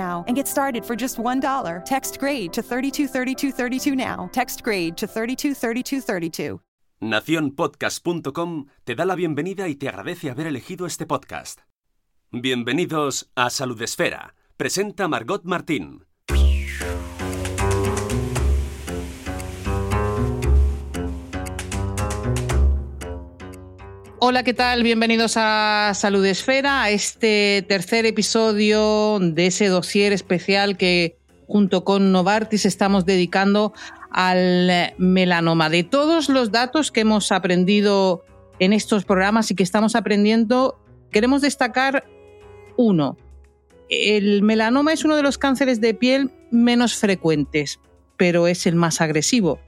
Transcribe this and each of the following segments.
and get started for just $1. Text grade to 323232 now. Text grade to 323232. Naciónpodcast.com te da la bienvenida y te agradece haber elegido este podcast. Bienvenidos a Salud Esfera. Presenta Margot Martín. Hola, ¿qué tal? Bienvenidos a Salud Esfera, a este tercer episodio de ese dossier especial que junto con Novartis estamos dedicando al melanoma. De todos los datos que hemos aprendido en estos programas y que estamos aprendiendo, queremos destacar uno. El melanoma es uno de los cánceres de piel menos frecuentes, pero es el más agresivo.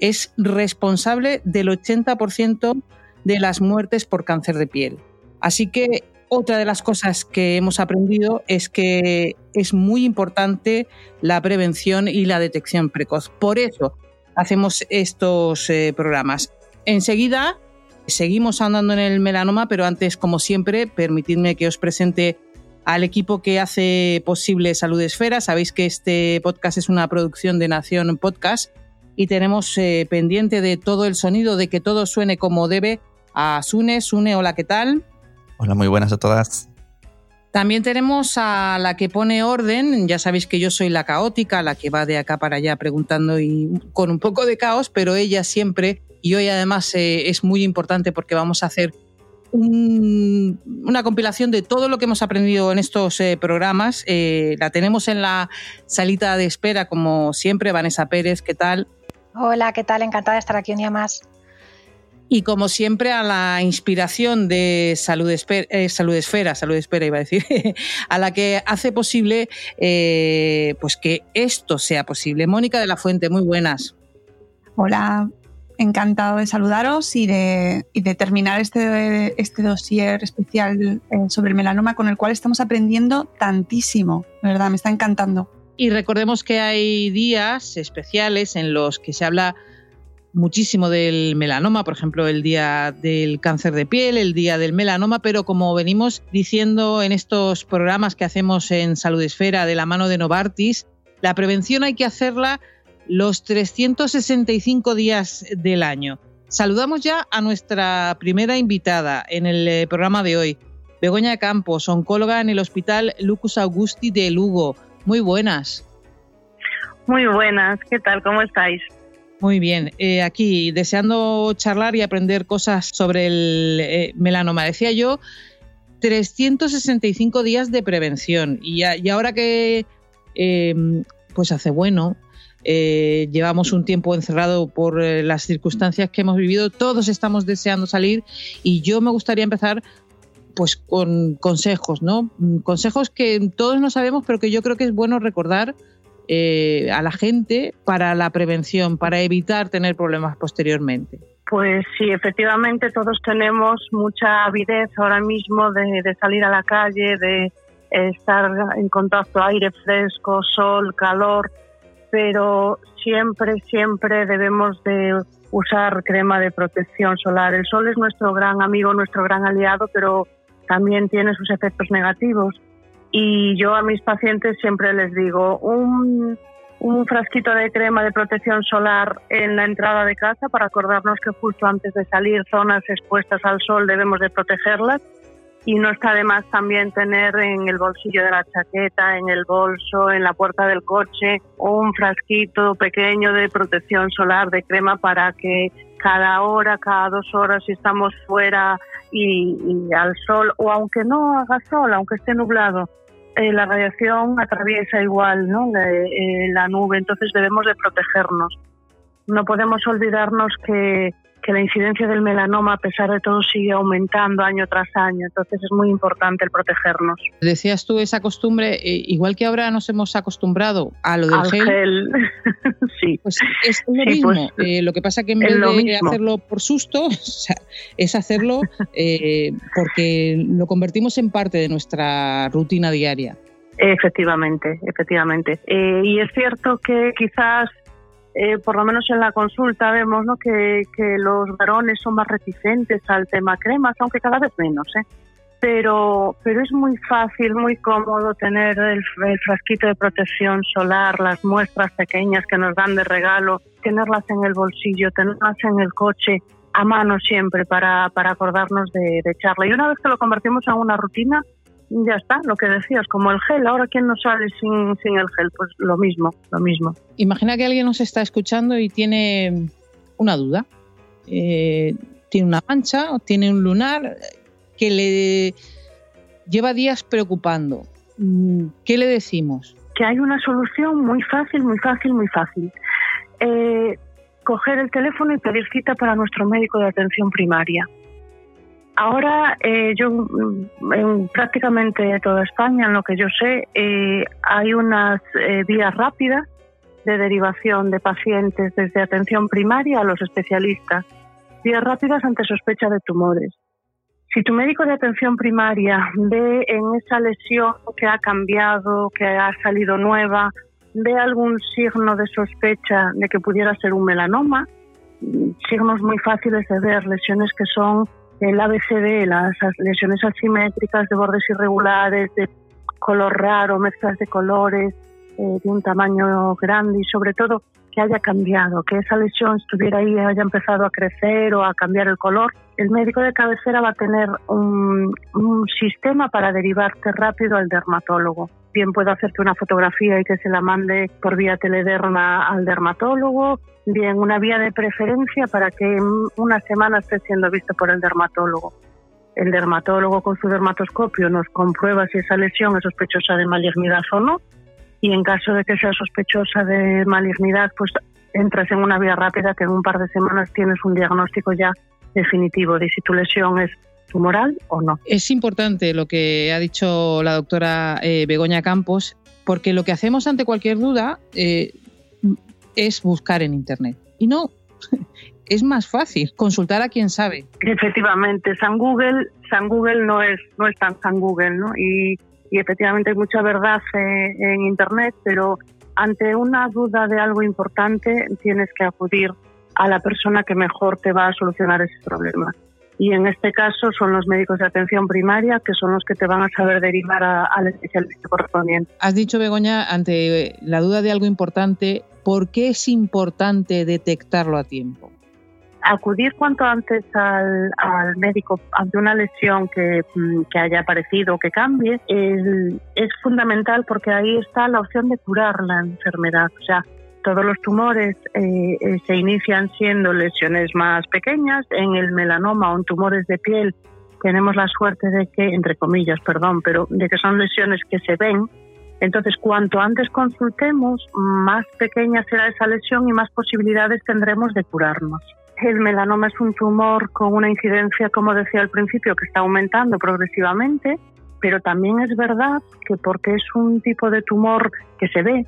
Es responsable del 80% de las muertes por cáncer de piel. Así que otra de las cosas que hemos aprendido es que es muy importante la prevención y la detección precoz. Por eso hacemos estos eh, programas. Enseguida seguimos andando en el melanoma, pero antes, como siempre, permitidme que os presente al equipo que hace posible Salud Esfera. Sabéis que este podcast es una producción de Nación Podcast y tenemos eh, pendiente de todo el sonido, de que todo suene como debe a Sune. Sune, hola, ¿qué tal? Hola, muy buenas a todas. También tenemos a la que pone orden, ya sabéis que yo soy la caótica, la que va de acá para allá preguntando y con un poco de caos, pero ella siempre, y hoy además eh, es muy importante porque vamos a hacer un, una compilación de todo lo que hemos aprendido en estos eh, programas. Eh, la tenemos en la salita de espera, como siempre, Vanessa Pérez, ¿qué tal? Hola, ¿qué tal? Encantada de estar aquí un día más. Y como siempre, a la inspiración de Salud, Esper eh, Salud Esfera, Salud Espera iba a decir, a la que hace posible eh, pues que esto sea posible. Mónica de la Fuente, muy buenas. Hola, encantado de saludaros y de, y de terminar este, este dossier especial eh, sobre el melanoma con el cual estamos aprendiendo tantísimo, verdad, me está encantando. Y recordemos que hay días especiales en los que se habla muchísimo del melanoma, por ejemplo, el día del cáncer de piel, el día del melanoma, pero como venimos diciendo en estos programas que hacemos en Salud Esfera de la mano de Novartis, la prevención hay que hacerla los 365 días del año. Saludamos ya a nuestra primera invitada en el eh, programa de hoy, Begoña Campos, oncóloga en el Hospital Lucus Augusti de Lugo. Muy buenas. Muy buenas, ¿qué tal? ¿Cómo estáis? Muy bien, eh, aquí deseando charlar y aprender cosas sobre el eh, melanoma. Decía yo, 365 días de prevención y, y ahora que eh, pues hace bueno, eh, llevamos un tiempo encerrado por eh, las circunstancias que hemos vivido, todos estamos deseando salir y yo me gustaría empezar pues con consejos, ¿no? Consejos que todos no sabemos, pero que yo creo que es bueno recordar eh, a la gente para la prevención, para evitar tener problemas posteriormente? Pues sí, efectivamente todos tenemos mucha avidez ahora mismo de, de salir a la calle, de estar en contacto, aire fresco, sol, calor, pero siempre, siempre debemos de usar crema de protección solar. El sol es nuestro gran amigo, nuestro gran aliado, pero también tiene sus efectos negativos. Y yo a mis pacientes siempre les digo, un, un frasquito de crema de protección solar en la entrada de casa para acordarnos que justo antes de salir zonas expuestas al sol debemos de protegerlas. Y no está de más también tener en el bolsillo de la chaqueta, en el bolso, en la puerta del coche, un frasquito pequeño de protección solar, de crema, para que cada hora, cada dos horas, si estamos fuera y, al sol, o aunque no haga sol, aunque esté nublado, eh, la radiación atraviesa igual ¿no? la, eh, la nube, entonces debemos de protegernos. No podemos olvidarnos que que la incidencia del melanoma, a pesar de todo, sigue aumentando año tras año. Entonces es muy importante el protegernos. Decías tú esa costumbre, eh, igual que ahora nos hemos acostumbrado a lo del gel. sí. Pues es lo mismo. Pues, eh, lo que pasa que en vez de hacerlo por susto, es hacerlo eh, porque lo convertimos en parte de nuestra rutina diaria. Efectivamente, efectivamente. y es cierto que quizás eh, por lo menos en la consulta vemos ¿no? que, los varones son más reticentes al tema cremas, aunque cada vez menos. ¿eh? Pero, pero es muy fácil, muy cómodo tener el, frasquito de protección solar, las muestras pequeñas que nos dan de regalo, tenerlas en el bolsillo, tenerlas en el coche, a mano siempre para, para acordarnos de, de echarla. Y una vez que lo convertimos en una rutina, ya está, lo que decías, como el gel. Ahora, ¿quién no sale sin, sin el gel? Pues lo mismo, lo mismo. Imagina que alguien nos está escuchando y tiene una duda. Eh, tiene una mancha o tiene un lunar que le lleva días preocupando. Mm, ¿Qué le decimos? Que hay una solución muy fácil, muy fácil, muy fácil. Eh, coger el teléfono y pedir cita para nuestro médico de atención primaria. Ahora, eh, yo mm, en prácticamente toda España, en lo que yo sé, eh, hay unas eh, vías rápidas de derivación de pacientes desde atención primaria a los especialistas. Vías rápidas ante sospecha de tumores. Si tu médico de atención primaria ve en esa lesión que ha cambiado, que ha salido nueva, ve algún signo de sospecha de que pudiera ser un melanoma, mm, signos muy fáciles de ver, lesiones que son el ABCD, las lesiones asimétricas de bordes irregulares, de color raro, mezclas de colores, eh, de un tamaño grande y sobre todo que haya cambiado, que esa lesión estuviera ahí haya empezado a crecer o a cambiar el color, el médico de cabecera va a tener un, un sistema para derivarte rápido al dermatólogo. Bien puede hacerte una fotografía y que se la mande por vía telederma al dermatólogo, bien una vía de preferencia para que en una semana esté siendo visto por el dermatólogo. El dermatólogo con su dermatoscopio nos comprueba si esa lesión es sospechosa de malignidad o no y en caso de que sea sospechosa de malignidad, pues entras en una vía rápida que en un par de semanas tienes un diagnóstico ya definitivo de si tu lesión es tumoral o no. Es importante lo que ha dicho la doctora eh, Begoña Campos, porque lo que hacemos ante cualquier duda eh, es buscar en Internet. Y no, es más fácil consultar a quien sabe. Efectivamente, San Google, San Google no es, no es tan San Google, ¿no? Y, efectivamente hay mucha verdad eh, en Internet, pero ante una duda de algo importante tienes que acudir a la persona que mejor te va a solucionar ese problema. Y en este caso son los médicos de atención primaria que son los que te van a saber derivar al especialista correspondiente. Has dicho, Begoña, ante la duda de algo importante, ¿por qué es importante detectarlo a tiempo? Acudir cuanto antes al, médico ante una lesión que, mm, que haya aparecido o que cambie es, es fundamental porque ahí está la opción de curar la enfermedad. O sea, todos los tumores eh, eh, se inician siendo lesiones más pequeñas. En el melanoma o en tumores de piel tenemos la suerte de que, entre comillas, perdón, pero de que son lesiones que se ven entonces, cuanto antes consultemos, más pequeña será esa lesión y más posibilidades tendremos de curarnos. El melanoma es un tumor con una incidencia, como decía al principio, que está aumentando progresivamente, pero también es verdad que porque es un tipo de tumor que se ve,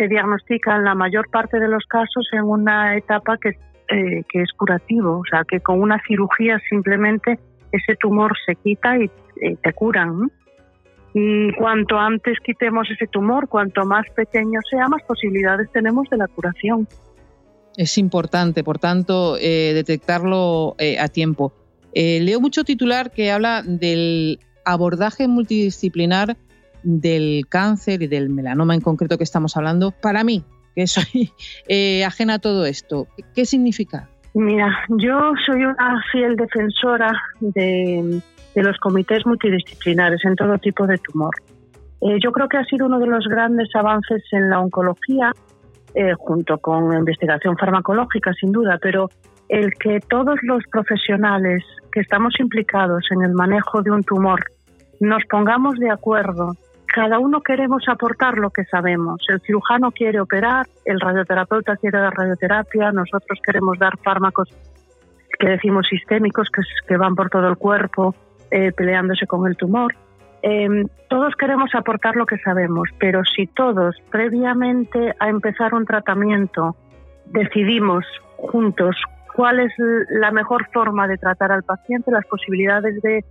se diagnostica en la mayor parte de los casos en una etapa que, eh, que es curativo, o sea, que con una cirugía simplemente ese tumor se quita y te curan. Y cuanto antes quitemos ese tumor, cuanto más pequeño sea, más posibilidades tenemos de la curación. Es importante, por tanto, eh, detectarlo eh, a tiempo. Eh, leo mucho titular que habla del abordaje multidisciplinar del cáncer y del melanoma en concreto que estamos hablando. Para mí, que soy ajena a todo esto, ¿qué significa? Mira, yo soy una fiel defensora de, los comités multidisciplinares en todo tipo de tumor. yo creo que ha sido uno de los grandes avances en la oncología eh, junto con investigación farmacológica, sin duda, pero el que todos los profesionales que estamos implicados en el manejo de un tumor nos pongamos de acuerdo, cada uno queremos aportar lo que sabemos. El cirujano quiere operar, el radioterapeuta quiere dar radioterapia, nosotros queremos dar fármacos que decimos sistémicos, que, van por todo el cuerpo, eh, peleándose con el tumor. Em, todos queremos aportar lo que sabemos, pero si todos previamente a empezar un tratamiento decidimos juntos cuál es la mejor forma de tratar al paciente, las posibilidades de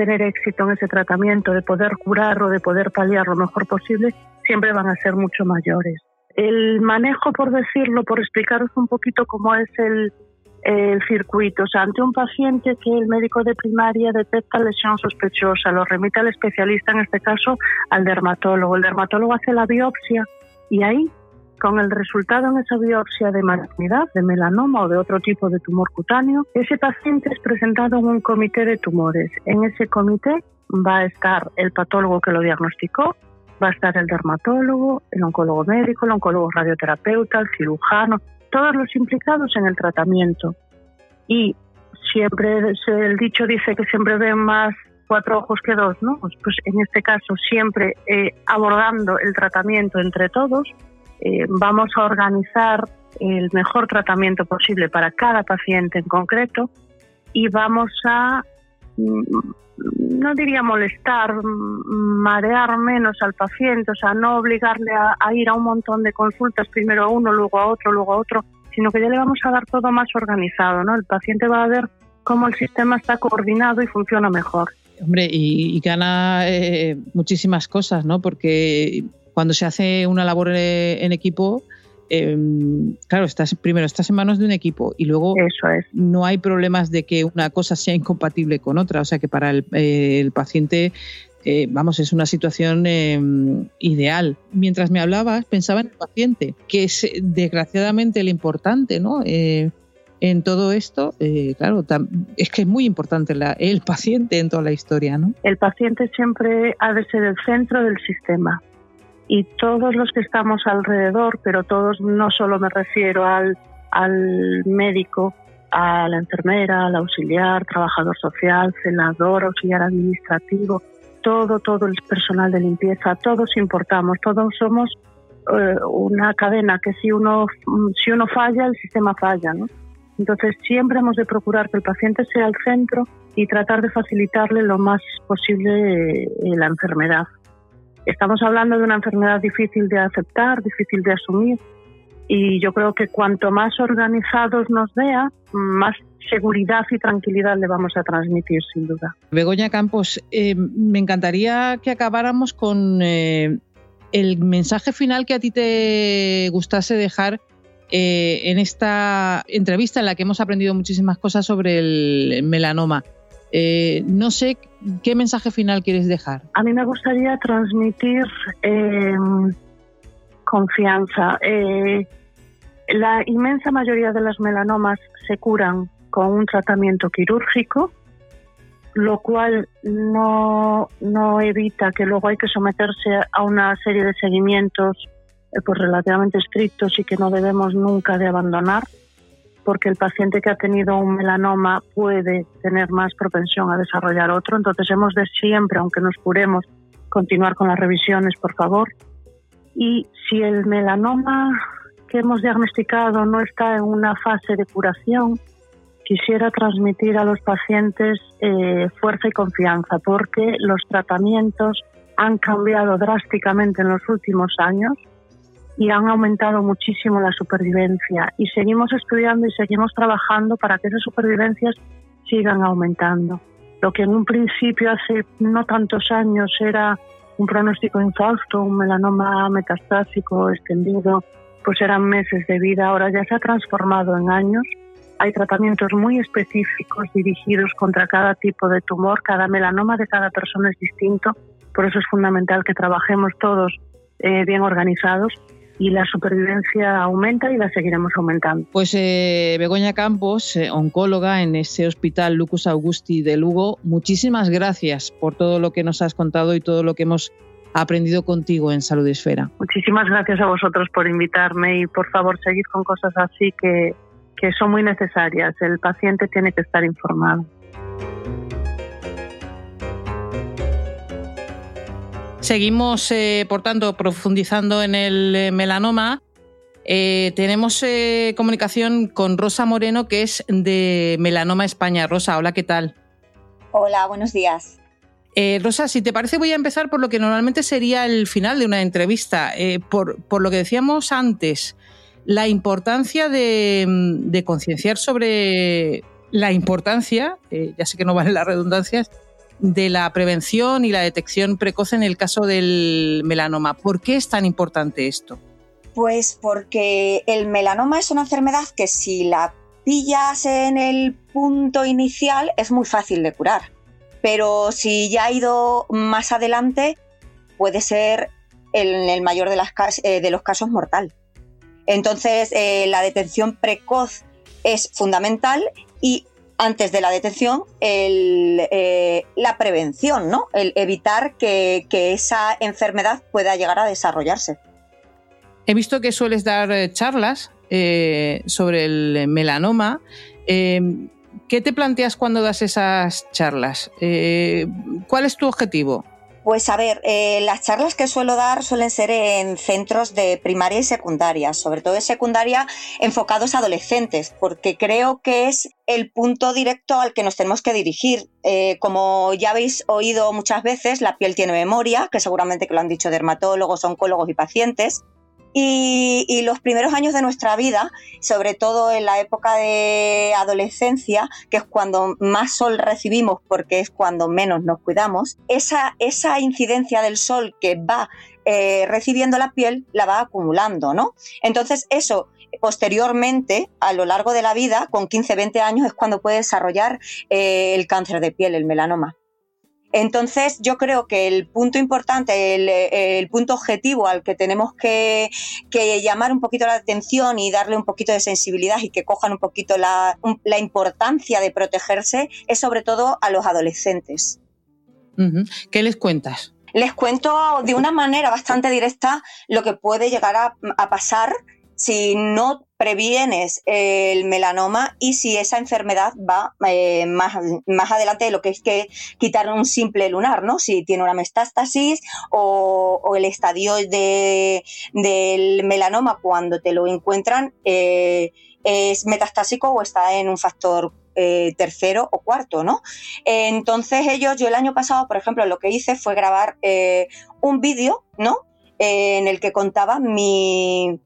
tener éxito en ese tratamiento, de poder curar o de poder paliar lo mejor posible, siempre van a ser mucho mayores. El manejo, por decirlo, por explicaros un poquito cómo es el, el circuito. O sea, ante un paciente que el médico de primaria detecta lesión sospechosa, lo remite al especialista, en este caso al dermatólogo. El dermatólogo hace la biopsia y ahí, con el resultado en esa biopsia de malignidad, de melanoma o de otro tipo de tumor cutáneo, ese paciente es presentado en un comité de tumores. En ese comité va a estar el patólogo que lo diagnosticó, va a estar el dermatólogo, el oncólogo médico, el oncólogo radioterapeuta, el cirujano, todos los implicados en el tratamiento. Y siempre el dicho dice que siempre ven más cuatro ojos que dos, ¿no? Pues, pues en este caso siempre eh, abordando el tratamiento entre todos, eh, vamos a organizar el mejor tratamiento posible para cada paciente en concreto y vamos a mm, no diría molestar, marear menos al paciente, o sea, no obligarle a, ir a un montón de consultas, primero a uno, luego a otro, luego a otro, sino que ya le vamos a dar todo más organizado, ¿no? El paciente va a ver cómo el sistema está coordinado y funciona mejor. Hombre, y, gana eh, muchísimas cosas, ¿no? Porque cuando se hace una labor en equipo, Em, claro, estás, primero estás en manos de un equipo y luego no hay problemas de que una cosa sea incompatible con otra. O sea que para el, eh, paciente, eh, vamos, es una situación em, ideal. Mientras me hablabas, pensaba en el paciente, que es desgraciadamente el importante, ¿no? Eh, en todo esto, claro, es que es muy importante el paciente en toda la historia, ¿no? El paciente siempre ha de ser el centro del sistema y todos los que estamos alrededor, pero todos no solo me refiero al, al médico, a la enfermera, al auxiliar, trabajador social, celador, auxiliar administrativo, todo, todo el personal de limpieza, todos importamos, todos somos eh, una cadena que si uno, si uno falla, el sistema falla, ¿no? Entonces siempre hemos de procurar que el paciente sea el centro y tratar de facilitarle lo más posible eh, la enfermedad. Estamos hablando de una enfermedad difícil de aceptar, difícil de asumir, y yo creo que cuanto más organizados nos vea, más seguridad y tranquilidad le vamos a transmitir, sin duda. Begoña Campos, eh, me encantaría que acabáramos con eh, el mensaje final que a ti te gustase dejar eh, en esta entrevista en la que hemos aprendido muchísimas cosas sobre el melanoma. Eh, no sé qué mensaje final quieres dejar. A mí me gustaría transmitir em, confianza. Eh, la inmensa mayoría de las melanomas se curan con un tratamiento quirúrgico, lo cual no, no evita que luego hay que someterse a una serie de seguimientos eh, pues relativamente estrictos y que no debemos nunca de abandonar porque el paciente que ha tenido un melanoma puede tener más propensión a desarrollar otro. Entonces hemos de siempre, aunque nos curemos, continuar con las revisiones, por favor. Y si el melanoma que hemos diagnosticado no está en una fase de curación, quisiera transmitir a los pacientes eh, fuerza y confianza, porque los tratamientos han cambiado drásticamente en los últimos años y han aumentado muchísimo la supervivencia. Y seguimos estudiando y seguimos trabajando para que esas supervivencias sigan aumentando. Lo que en un principio hace no tantos años era un pronóstico infausto, un melanoma metastásico extendido pues eran meses de vida, ahora ya se ha transformado en años. Hay tratamientos muy específicos dirigidos contra cada tipo de tumor, cada melanoma de cada persona es distinto, por eso es fundamental que trabajemos todos eh, bien organizados y la supervivencia aumenta y la seguiremos aumentando. Pues eh, Begoña Campos, eh, oncóloga en ese hospital Lucus Augusti de Lugo, muchísimas gracias por todo lo que nos has contado y todo lo que hemos aprendido contigo en Salud Esfera. Muchísimas gracias a vosotros por invitarme y por favor seguid con cosas así que, que son muy necesarias. El paciente tiene que estar informado. Seguimos, eh, por tanto, profundizando en el eh, melanoma. Eh, tenemos comunicación con Rosa Moreno, que es de Melanoma España. Rosa, hola, ¿qué tal? Hola, buenos días. Rosa, si te parece, voy a empezar por lo que normalmente sería el final de una entrevista. Por, por, lo que decíamos antes, la importancia de, de concienciar sobre la importancia, ya sé que no valen las redundancias, de la prevención y la detección precoz en el caso del melanoma. ¿Por qué es tan importante esto? Pues porque el melanoma es una enfermedad que si la pillas en el punto inicial es muy fácil de curar, pero si ya ha ido más adelante puede ser en el mayor eh, de los casos mortal. Entonces eh, la detención precoz es fundamental y antes de la detención eh, la prevención, ¿no? El evitar que, esa enfermedad pueda llegar a desarrollarse. He visto que sueles dar eh, charlas eh, sobre el melanoma. ¿Qué te planteas cuando das esas charlas? ¿Cuál es tu objetivo? Pues a ver, eh, las charlas que suelo dar suelen ser en centros de primaria y secundaria, sobre todo de secundaria enfocados a adolescentes, porque creo que es el punto directo al que nos tenemos que dirigir. Eh, como ya habéis oído muchas veces, la piel tiene memoria, que seguramente que lo han dicho dermatólogos, oncólogos y pacientes. Y, los primeros años de nuestra vida, sobre todo en la época de adolescencia, que es cuando más sol recibimos porque es cuando menos nos cuidamos, esa, esa incidencia del sol que va eh, recibiendo la piel la va acumulando, ¿no? Entonces eso posteriormente, a lo largo de la vida, con 15, 20 años, es cuando puede desarrollar eh, el cáncer de piel, el melanoma. Entonces, yo creo que el punto importante, el, punto objetivo al que tenemos que, llamar un poquito la atención y darle un poquito de sensibilidad y que cojan un poquito la, importancia de protegerse es sobre todo a los adolescentes. ¿Qué les cuentas? Les cuento de una manera bastante directa lo que puede llegar a pasar si no previenes el melanoma y si esa enfermedad va eh, más, más, adelante de lo que es que quitar un simple lunar, ¿no? Si tiene una metástasis o, el estadio de, del melanoma cuando te lo encuentran eh, es metastásico o está en un factor eh, tercero o cuarto, ¿no? Entonces ellos, yo el año pasado, por ejemplo, lo que hice fue grabar un vídeo, ¿no? en el que contaba mi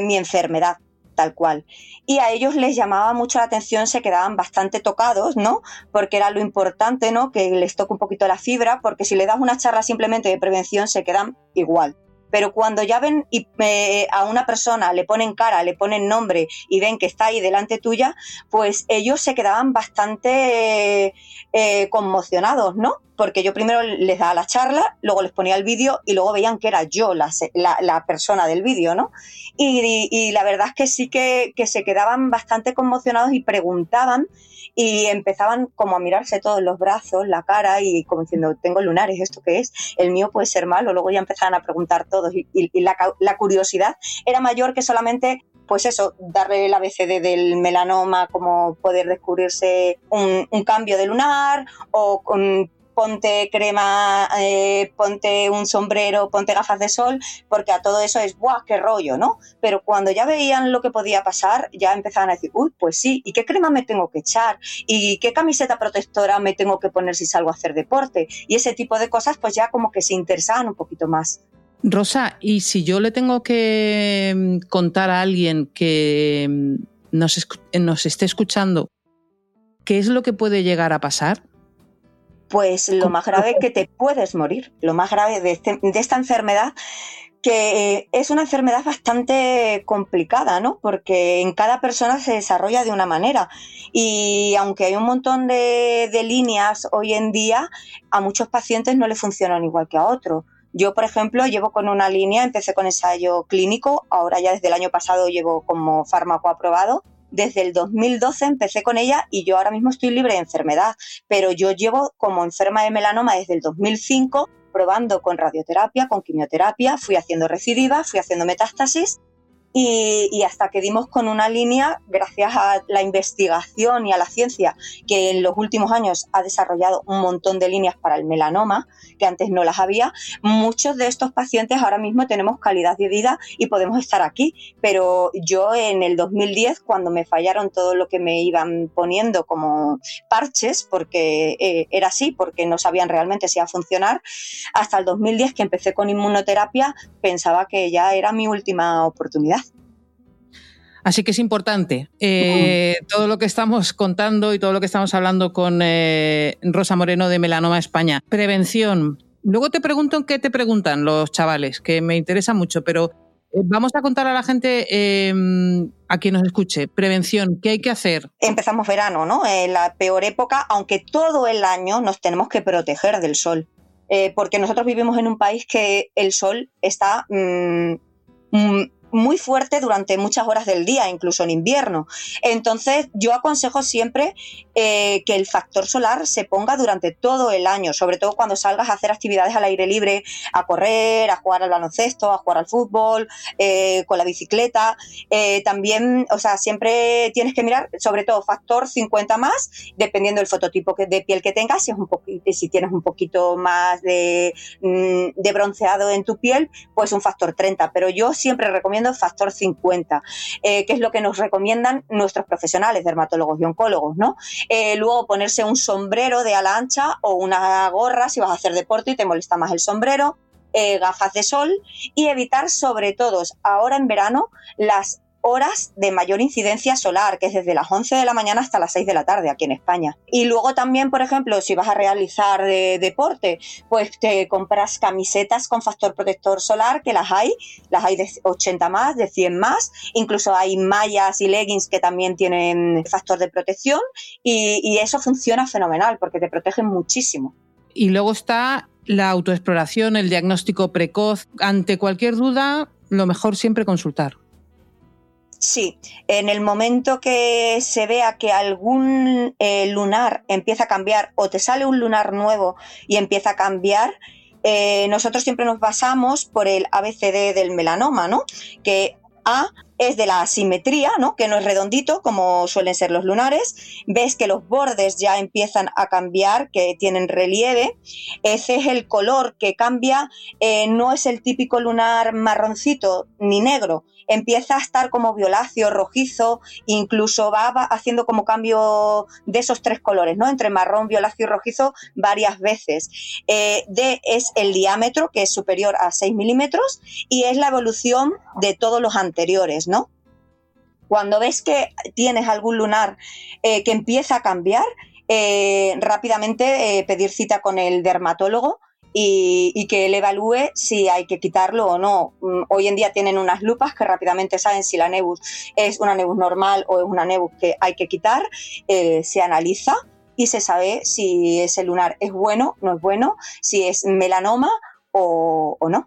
mi enfermedad tal cual. Y a ellos les llamaba mucho la atención, se quedaban bastante tocados, ¿no? Porque era lo importante, ¿no? Que les toque un poquito la fibra, porque si le das una charla simplemente de prevención se quedan igual. Pero cuando ya ven y, eh, a una persona, le ponen cara, le ponen nombre y ven que está ahí delante tuya, pues ellos se quedaban bastante eh, conmocionados, ¿no? porque yo primero les daba la charla, luego les ponía el vídeo y luego veían que era yo la, la, persona del vídeo, ¿no? Y, la verdad es que sí que, se quedaban bastante conmocionados y preguntaban y empezaban como a mirarse todos los brazos, la cara y como diciendo, tengo lunares, ¿esto qué es? El mío puede ser malo. Luego ya empezaban a preguntar todos y, la, curiosidad era mayor que solamente pues eso, darle el ABCD del melanoma, como poder descubrirse un, un cambio de lunar o con ponte crema, eh, ponte un sombrero, ponte gafas de sol, porque a todo eso es, ¡buah, qué rollo! ¿no? Pero cuando ya veían lo que podía pasar, ya empezaban a decir, uy, pues sí, ¿y qué crema me tengo que echar? ¿Y qué camiseta protectora me tengo que poner si salgo a hacer deporte? Y ese tipo de cosas, pues ya como que se interesaban un poquito más. Rosa, y si yo le tengo que mm, contar a alguien que mm, nos, nos esté escuchando, ¿qué es lo que puede llegar a pasar? Pues lo más grave es que te puedes morir. Lo más grave de, este, esta enfermedad que es una enfermedad bastante complicada, ¿no? Porque en cada persona se desarrolla de una manera. Y aunque hay un montón de, de líneas hoy en día, a muchos pacientes no le funcionan igual que a otros. Yo, por ejemplo, llevo con una línea, empecé con ensayo clínico, ahora ya desde el año pasado llevo como fármaco aprobado. Desde el 2012 empecé con ella y yo ahora mismo estoy libre de enfermedad, pero yo llevo como enferma de melanoma desde el 2005 probando con radioterapia, con quimioterapia, fui haciendo recidiva, fui haciendo metástasis y, hasta que dimos con una línea, gracias a la investigación y a la ciencia, que en los últimos años ha desarrollado un montón de líneas para el melanoma, que antes no las había, muchos de estos pacientes ahora mismo tenemos calidad de vida y podemos estar aquí. Pero yo en el 2010, cuando me fallaron todo lo que me iban poniendo como parches, porque eh, era así, porque no sabían realmente si iba a funcionar, hasta el 2010 que empecé con inmunoterapia, pensaba que ya era mi última oportunidad. Así que es importante eh, todo lo que estamos contando y todo lo que estamos hablando con eh, Rosa Moreno de Melanoma España. Prevención. Luego te pregunto en qué te preguntan los chavales, que me interesa mucho, pero eh, vamos a contar a la gente, em, a quien nos escuche, prevención, ¿qué hay que hacer? Empezamos verano, ¿no? En la peor época, aunque todo el año nos tenemos que proteger del sol. porque nosotros vivimos en un país que el sol está mm, mm, muy fuerte durante muchas horas del día, incluso en invierno. Entonces, yo aconsejo siempre eh, que el factor solar se ponga durante todo el año, sobre todo cuando salgas a hacer actividades al aire libre, a correr, a jugar al baloncesto, a jugar al fútbol, eh, con la bicicleta. Eh, también, o sea, siempre tienes que mirar, sobre todo, factor 50 más, dependiendo del fototipo de piel que tengas, si, es un si tienes un poquito más de, mm, de bronceado en tu piel, pues un factor 30. Pero yo siempre recomiendo factor 50, eh, que es lo que nos recomiendan nuestros profesionales, dermatólogos y oncólogos, ¿no? Eh, luego ponerse un sombrero de ala ancha o una gorra si vas a hacer deporte y te molesta más el sombrero, eh, gafas de sol y evitar sobre todo ahora en verano las horas de mayor incidencia solar, que es desde las 11 de la mañana hasta las 6 de la tarde aquí en España. Y luego también, por ejemplo, si vas a realizar deporte, pues te compras camisetas con factor protector solar, que las hay, las hay de 80 más, de 100 más, incluso hay mallas y leggings que también tienen factor de protección y, y eso funciona fenomenal porque te protegen muchísimo. Y luego está la autoexploración, el diagnóstico precoz. Ante cualquier duda, lo mejor siempre consultar. Sí, en el momento que se vea que algún eh, lunar empieza a cambiar o te sale un lunar nuevo y empieza a cambiar, eh, nosotros siempre nos basamos por el ABCD del melanoma, ¿no? Que A es de la asimetría, ¿no? Que no es redondito como suelen ser los lunares. Ves que los bordes ya empiezan a cambiar, que tienen relieve. Ese es el color que cambia, eh, no es el típico lunar marroncito ni negro, empieza a estar como violáceo, rojizo, incluso va, haciendo como cambio de esos tres colores, ¿no? Entre marrón, violáceo y rojizo varias veces. Eh, D es el diámetro, que es superior a 6 milímetros, y es la evolución de todos los anteriores, ¿no? Cuando ves que tienes algún lunar eh, que empieza a cambiar, eh, rápidamente pedir cita con el dermatólogo y, que él evalúe si hay que quitarlo o no. Mm, hoy en día tienen unas lupas que rápidamente saben si la nebus es una nebus normal o es una nebus que hay que quitar, eh, se analiza y se sabe si ese lunar es bueno, no es bueno, si es melanoma o no.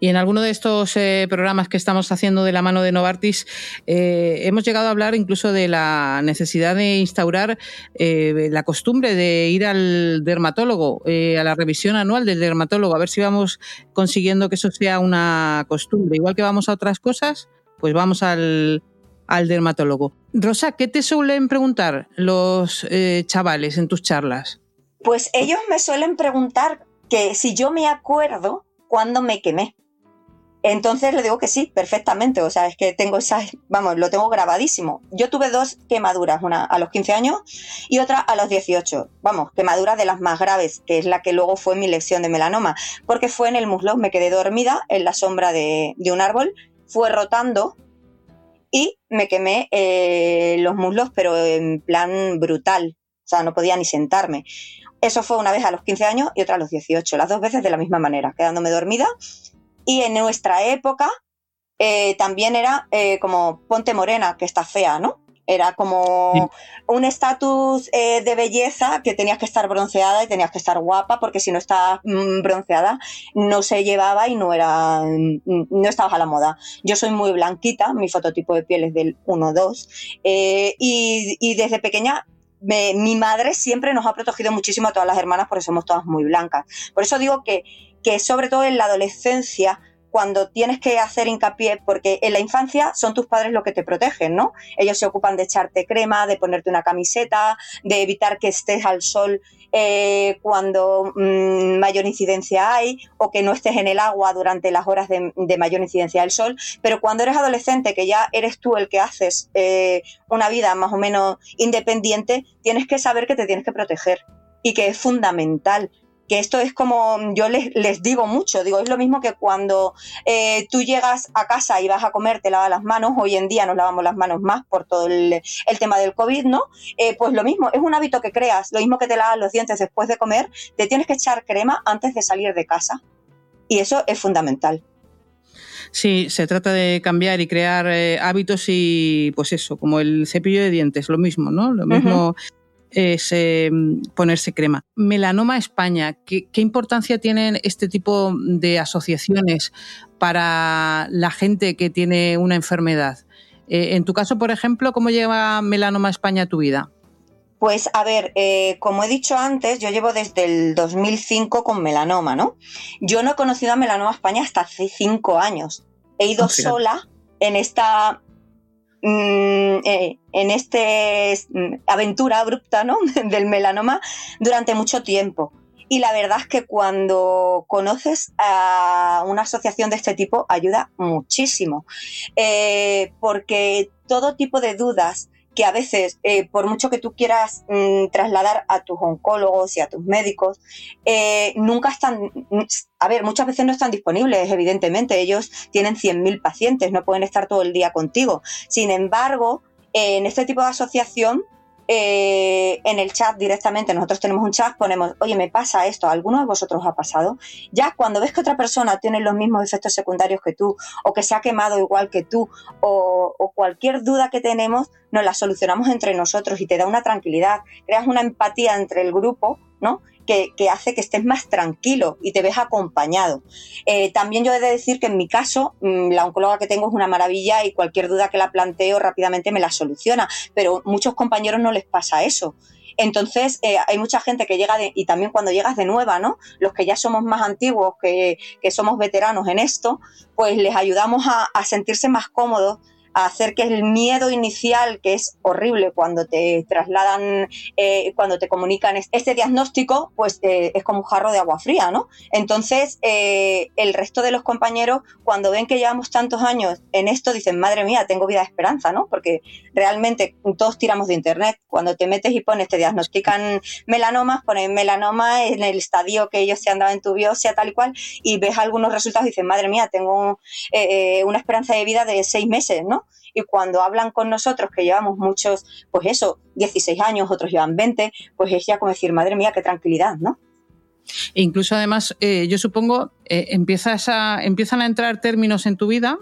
Y en alguno de estos eh, programas que estamos haciendo de la mano de Novartis, eh, hemos llegado a hablar incluso de la necesidad de instaurar eh, la costumbre de ir al dermatólogo, a la revisión anual del dermatólogo, a ver si vamos consiguiendo que eso sea una costumbre. Igual que vamos a otras cosas, pues vamos al, al dermatólogo. Rosa, ¿qué te suelen preguntar los chavales en tus charlas? Pues ellos me suelen preguntar que si yo me acuerdo cuándo me quemé. Entonces le digo que sí, perfectamente. O sea, es que tengo esas, vamos, lo tengo grabadísimo. Yo tuve dos quemaduras, una a los 15 años y otra a los 18. Vamos, quemaduras de las más graves, que es la que luego fue mi lección de melanoma, porque fue en el muslo, me quedé dormida en la sombra de, un árbol, fue rotando y me quemé eh, los muslos, pero en plan brutal. O sea, no podía ni sentarme. Eso fue una vez a los 15 años y otra a los 18, las dos veces de la misma manera, quedándome dormida Y en nuestra época eh, también era eh, como ponte morena, que está fea, ¿no? Era como un estatus eh, de belleza que tenías que estar bronceada y tenías que estar guapa, porque si no estabas mm, bronceada no se llevaba y no era mm, no estabas a la moda. Yo soy muy blanquita, mi fototipo de piel es del 1-2, y, y desde pequeña mi madre siempre nos ha protegido muchísimo a todas las hermanas porque somos todas muy blancas. Por eso digo que, que sobre todo en la adolescencia cuando tienes que hacer hincapié, porque en la infancia son tus padres los que te protegen, ¿no? Ellos se ocupan de echarte crema, de ponerte una camiseta, de evitar que estés al sol eh, cuando mm, mayor incidencia hay o que no estés en el agua durante las horas de, mayor incidencia del sol. Pero cuando eres adolescente, que ya eres tú el que haces eh, una vida más o menos independiente, tienes que saber que te tienes que proteger y que es fundamental que esto es como yo les, les, digo mucho, digo, es lo mismo que cuando eh, tú llegas a casa y vas a comer, te lavas las manos, hoy en día nos lavamos las manos más por todo el, tema del COVID, ¿no? Eh, pues lo mismo, es un hábito que creas, lo mismo que te lavas los dientes después de comer, te tienes que echar crema antes de salir de casa. Y eso es fundamental. Sí, se trata de cambiar y crear eh, hábitos y pues eso, como el cepillo de dientes, lo mismo, ¿no? Lo mismo es em, ponerse crema. Melanoma España, ¿qué, importancia tienen este tipo de asociaciones para la gente que tiene una enfermedad? Eh, en tu caso, por ejemplo, ¿cómo lleva Melanoma España a tu vida? Pues a ver, eh, como he dicho antes, yo llevo desde el 2005 con melanoma, ¿no? Yo no he conocido a Melanoma España hasta hace cinco años. He ido ah, sola en esta Mm, eh, en esta mm, aventura abrupta ¿no? del melanoma durante mucho tiempo. Y la verdad es que cuando conoces a una asociación de este tipo ayuda muchísimo, eh, porque todo tipo de dudas que a veces, eh, por mucho que tú quieras mm, trasladar a tus oncólogos y a tus médicos, eh, nunca están, a ver, muchas veces no están disponibles, evidentemente, ellos tienen 100.000 pacientes, no pueden estar todo el día contigo. Sin embargo, en este tipo de asociación, eh, en el chat directamente, nosotros tenemos un chat, ponemos, oye, me pasa esto, ¿a alguno de vosotros ha pasado? Ya cuando ves que otra persona tiene los mismos efectos secundarios que tú, o que se ha quemado igual que tú, o, o cualquier duda que tenemos, nos la solucionamos entre nosotros y te da una tranquilidad, creas una empatía entre el grupo, ¿no? Que, hace que estés más tranquilo y te ves acompañado. Eh, también yo he de decir que en mi caso, mm, la oncóloga que tengo es una maravilla y cualquier duda que la planteo rápidamente me la soluciona, pero muchos compañeros no les pasa eso. Entonces, eh, hay mucha gente que llega y también cuando llegas de nueva, ¿no? Los que ya somos más antiguos, que, somos veteranos en esto, pues les ayudamos a, sentirse más cómodos hacer que el miedo inicial, que es horrible cuando te trasladan, eh, cuando te comunican este diagnóstico, pues eh, es como un jarro de agua fría, ¿no? Entonces, eh, el resto de los compañeros, cuando ven que llevamos tantos años en esto, dicen, madre mía, tengo vida de esperanza, ¿no? Porque realmente todos tiramos de Internet. Cuando te metes y pones, te diagnostican melanomas, ponen melanoma en el estadio que ellos se han dado en tu biopsia, tal y cual, y ves algunos resultados y dicen, madre mía, tengo una esperanza de vida de seis meses, ¿no? Y cuando hablan con nosotros, que llevamos muchos, pues eso, 16 años, otros llevan 20, pues es ya como decir, madre mía, qué tranquilidad, ¿no? E incluso además, eh, yo supongo, eh, empiezas empiezan a entrar términos en tu vida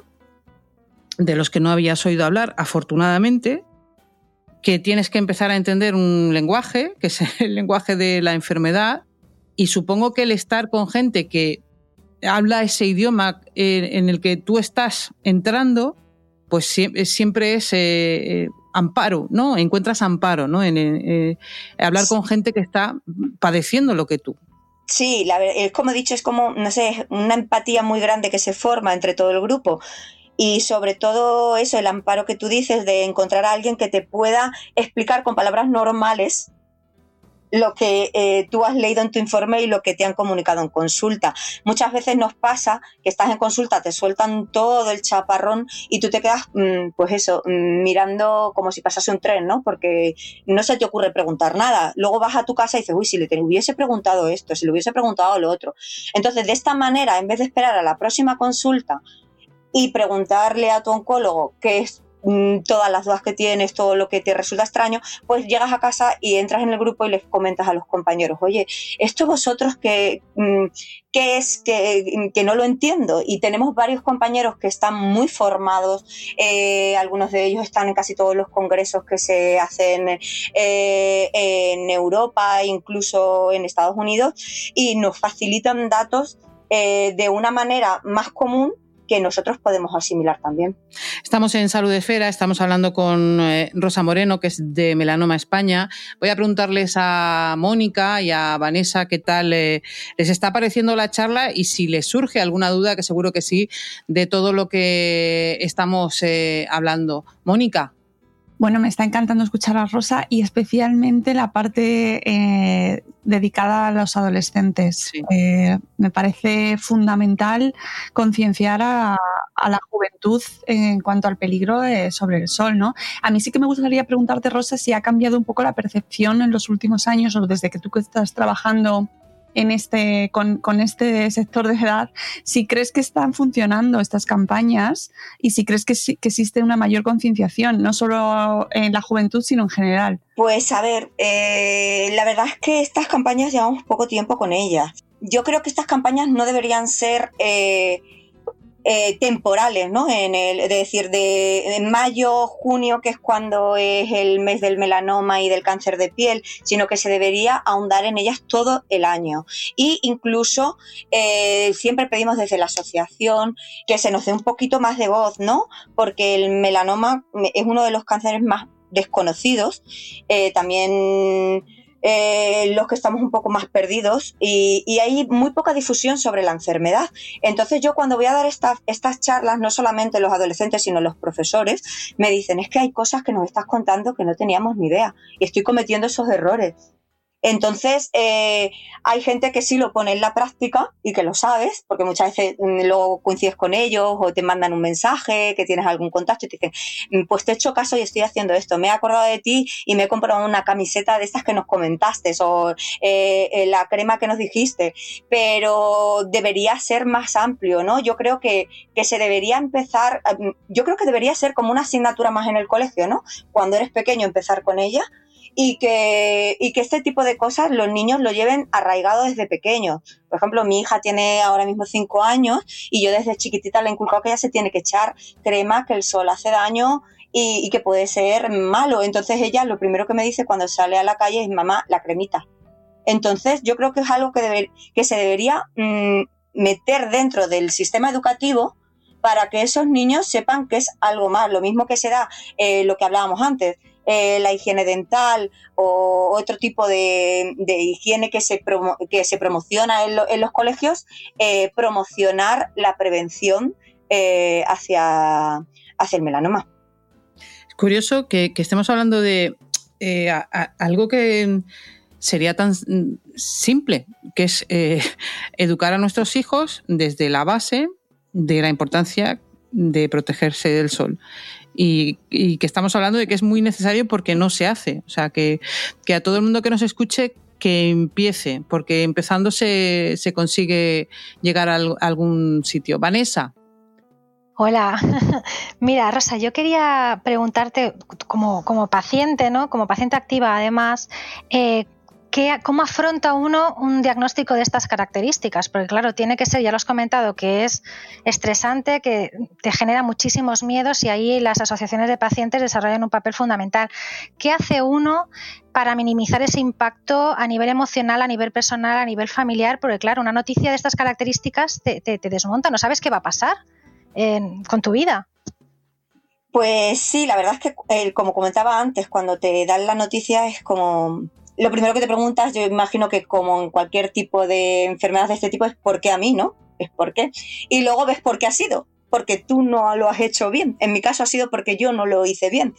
de los que no habías oído hablar, afortunadamente, que tienes que empezar a entender un lenguaje, que es el lenguaje de la enfermedad, y supongo que el estar con gente que habla ese idioma eh, en el que tú estás entrando, pues siempre es eh, eh, amparo, ¿no? Encuentras amparo, ¿no? En, eh, hablar con gente que está padeciendo lo que tú. Sí, la, es como he dicho, es como, no sé, una empatía muy grande que se forma entre todo el grupo. Y sobre todo eso, el amparo que tú dices de encontrar a alguien que te pueda explicar con palabras normales lo que eh, tú has leído en tu informe y lo que te han comunicado en consulta. Muchas veces nos pasa que estás en consulta, te sueltan todo el chaparrón y tú te quedas, mm, pues eso, mm, mirando como si pasase un tren, ¿no? Porque no se te ocurre preguntar nada. Luego vas a tu casa y dices, uy, si le hubiese preguntado esto, si le hubiese preguntado lo otro. Entonces, de esta manera, en vez de esperar a la próxima consulta y preguntarle a tu oncólogo qué es todas las dudas que tienes, todo lo que te resulta extraño, pues llegas a casa y entras en el grupo y les comentas a los compañeros, oye, esto vosotros que, mm, es que, no lo entiendo. Y tenemos varios compañeros que están muy formados, eh, algunos de ellos están en casi todos los congresos que se hacen eh, en Europa, incluso en Estados Unidos, y nos facilitan datos eh, de una manera más común que nosotros podemos asimilar también. Estamos en Salud Esfera, estamos hablando con eh, Rosa Moreno, que es de Melanoma España. Voy a preguntarles a Mónica y a Vanessa qué tal eh, les está pareciendo la charla y si les surge alguna duda, que seguro que sí, de todo lo que estamos hablando. Mónica. Bueno, me está encantando escuchar a Rosa y especialmente la parte eh, dedicada a los adolescentes. Eh, me parece fundamental concienciar a, la juventud en cuanto al peligro sobre el sol. ¿no? A mí sí que me gustaría preguntarte, Rosa, si ha cambiado un poco la percepción en los últimos años o desde que tú estás trabajando en este, con, este sector de edad, si crees que están funcionando estas campañas y si crees que, que existe una mayor concienciación, no solo en la juventud, sino en general. Pues a ver, eh, la verdad es que estas campañas llevamos poco tiempo con ellas. Yo creo que estas campañas no deberían ser... Eh, eh, temporales, ¿no? En el, es decir, de, mayo, junio, que es cuando es el mes del melanoma y del cáncer de piel, sino que se debería ahondar en ellas todo el año. Y incluso eh, siempre pedimos desde la asociación que se nos dé un poquito más de voz, ¿no? Porque el melanoma es uno de los cánceres más desconocidos. Eh, también eh, los que estamos un poco más perdidos y, hay muy poca difusión sobre la enfermedad. Entonces yo cuando voy a dar estas charlas, no solamente los adolescentes, sino los profesores, me dicen, es que hay cosas que nos estás contando que no teníamos ni idea y estoy cometiendo esos errores. Entonces, eh, hay gente que sí lo pone en la práctica y que lo sabes, porque muchas veces mm, luego coincides con ellos o te mandan un mensaje, que tienes algún contacto y te dicen, mm, pues te he hecho caso y estoy haciendo esto, me he acordado de ti y me he comprado una camiseta de estas que nos comentaste o eh, eh, la crema que nos dijiste, pero debería ser más amplio, ¿no? Yo creo que, que se debería empezar, mm, yo creo que debería ser como una asignatura más en el colegio, ¿no? Cuando eres pequeño empezar con ella y que, y que este tipo de cosas los niños lo lleven arraigado desde pequeños. Por ejemplo, mi hija tiene ahora mismo cinco años y yo desde chiquitita le he inculcado que ella se tiene que echar crema, que el sol hace daño y, que puede ser malo. Entonces ella lo primero que me dice cuando sale a la calle es mamá, la cremita. Entonces yo creo que es algo que, que se debería mm, meter dentro del sistema educativo para que esos niños sepan que es algo más. Lo mismo que se da eh, lo que hablábamos antes, eh, la higiene dental o otro tipo de, higiene que se, que se promociona en, los colegios, eh, promocionar la prevención eh, hacia, hacia el melanoma. Es curioso que, estemos hablando de algo que sería tan simple, que es educar a nuestros hijos desde la base de la importancia de protegerse del sol y, que estamos hablando de que es muy necesario porque no se hace. O sea, que, a todo el mundo que nos escuche que empiece, porque empezando se, consigue llegar a algún sitio. Vanessa. Hola, mira Rosa, yo quería preguntarte como, como paciente, ¿no? Como paciente activa además, eh, ¿Cómo afronta uno un diagnóstico de estas características? Porque claro, tiene que ser, ya lo has comentado, que es estresante, que te genera muchísimos miedos y ahí las asociaciones de pacientes desarrollan un papel fundamental. ¿Qué hace uno para minimizar ese impacto a nivel emocional, a nivel personal, a nivel familiar? Porque claro, una noticia de estas características te, desmonta, no sabes qué va a pasar con tu vida. Pues sí, la verdad es que, eh, como comentaba antes, cuando te dan la noticia es como lo primero que te preguntas, yo imagino que como en cualquier tipo de enfermedad de este tipo, es ¿por qué a mí, no? Es por qué. Y luego ves por qué ha sido, porque tú no lo has hecho bien. En mi caso ha sido porque yo no lo hice bien.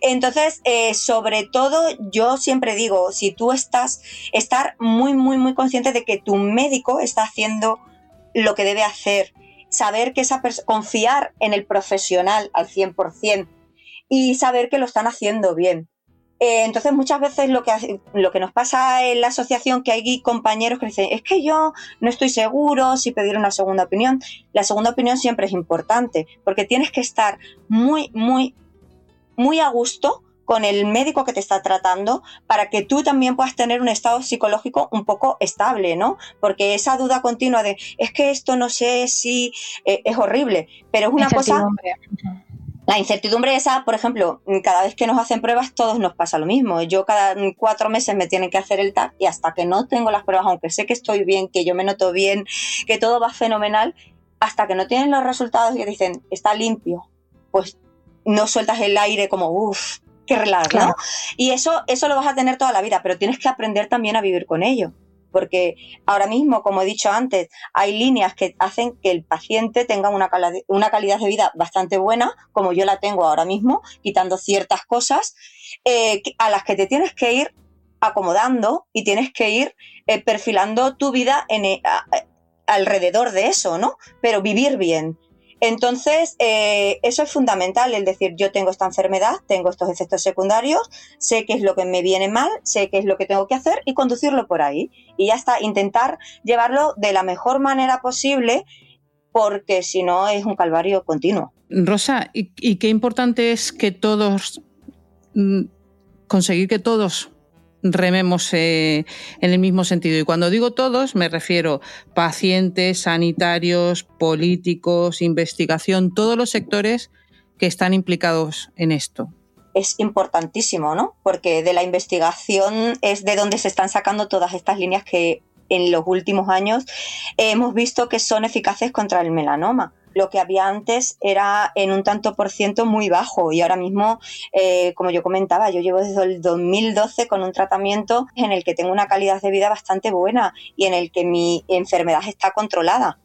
Entonces, eh, sobre todo, yo siempre digo, si tú estás, estar muy, muy, muy consciente de que tu médico está haciendo lo que debe hacer, saber que esa confiar en el profesional al 100% y saber que lo están haciendo bien. Eh, entonces, muchas veces lo que, lo que nos pasa en la asociación, que hay compañeros que dicen, es que yo no estoy seguro si pedir una segunda opinión. La segunda opinión siempre es importante, porque tienes que estar muy, muy muy a gusto con el médico que te está tratando para que tú también puedas tener un estado psicológico un poco estable, ¿no? Porque esa duda continua de es que esto no sé si eh, es horrible, pero es una cosa... La incertidumbre esa, por ejemplo, cada vez que nos hacen pruebas, todos nos pasa lo mismo. Yo cada cuatro meses me tienen que hacer el TAC y hasta que no tengo las pruebas, aunque sé que estoy bien, que yo me noto bien, que todo va fenomenal, hasta que no tienen los resultados y dicen, está limpio, pues no sueltas el aire como, uff, qué relajo, ¿no? Y eso, eso lo vas a tener toda la vida, pero tienes que aprender también a vivir con ello. Porque ahora mismo, como he dicho antes, hay líneas que hacen que el paciente tenga una, una calidad de vida bastante buena, como yo la tengo ahora mismo, quitando ciertas cosas, eh, a las que te tienes que ir acomodando y tienes que ir eh, perfilando tu vida en, eh, alrededor de eso, ¿no? Pero vivir bien. Entonces, eh, eso es fundamental, el decir, yo tengo esta enfermedad, tengo estos efectos secundarios, sé qué es lo que me viene mal, sé qué es lo que tengo que hacer y conducirlo por ahí. Y ya está, intentar llevarlo de la mejor manera posible porque si no es un calvario continuo. Rosa, ¿y, qué importante es que todos, mm, conseguir que todos rememos eh, en el mismo sentido. Y cuando digo todos, me refiero pacientes, sanitarios, políticos, investigación, todos los sectores que están implicados en esto. Es importantísimo, ¿no? Porque de la investigación es de donde se están sacando todas estas líneas que en los últimos años hemos visto que son eficaces contra el melanoma lo que había antes era en un tanto por ciento muy bajo y ahora mismo, eh, como yo comentaba, yo llevo desde el 2012 con un tratamiento en el que tengo una calidad de vida bastante buena y en el que mi enfermedad está controlada.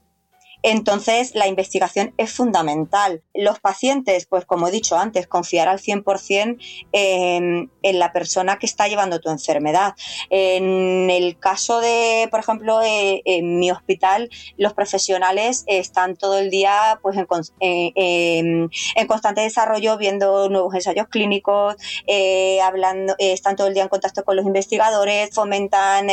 Entonces, la investigación es fundamental. Los pacientes, pues como he dicho antes, confiar al 100% en, en la persona que está llevando tu enfermedad. En el caso de, por ejemplo, eh, en mi hospital, los profesionales están todo el día pues, en, en, constante desarrollo, viendo nuevos ensayos clínicos, eh, hablando, eh, están todo el día en contacto con los investigadores, fomentan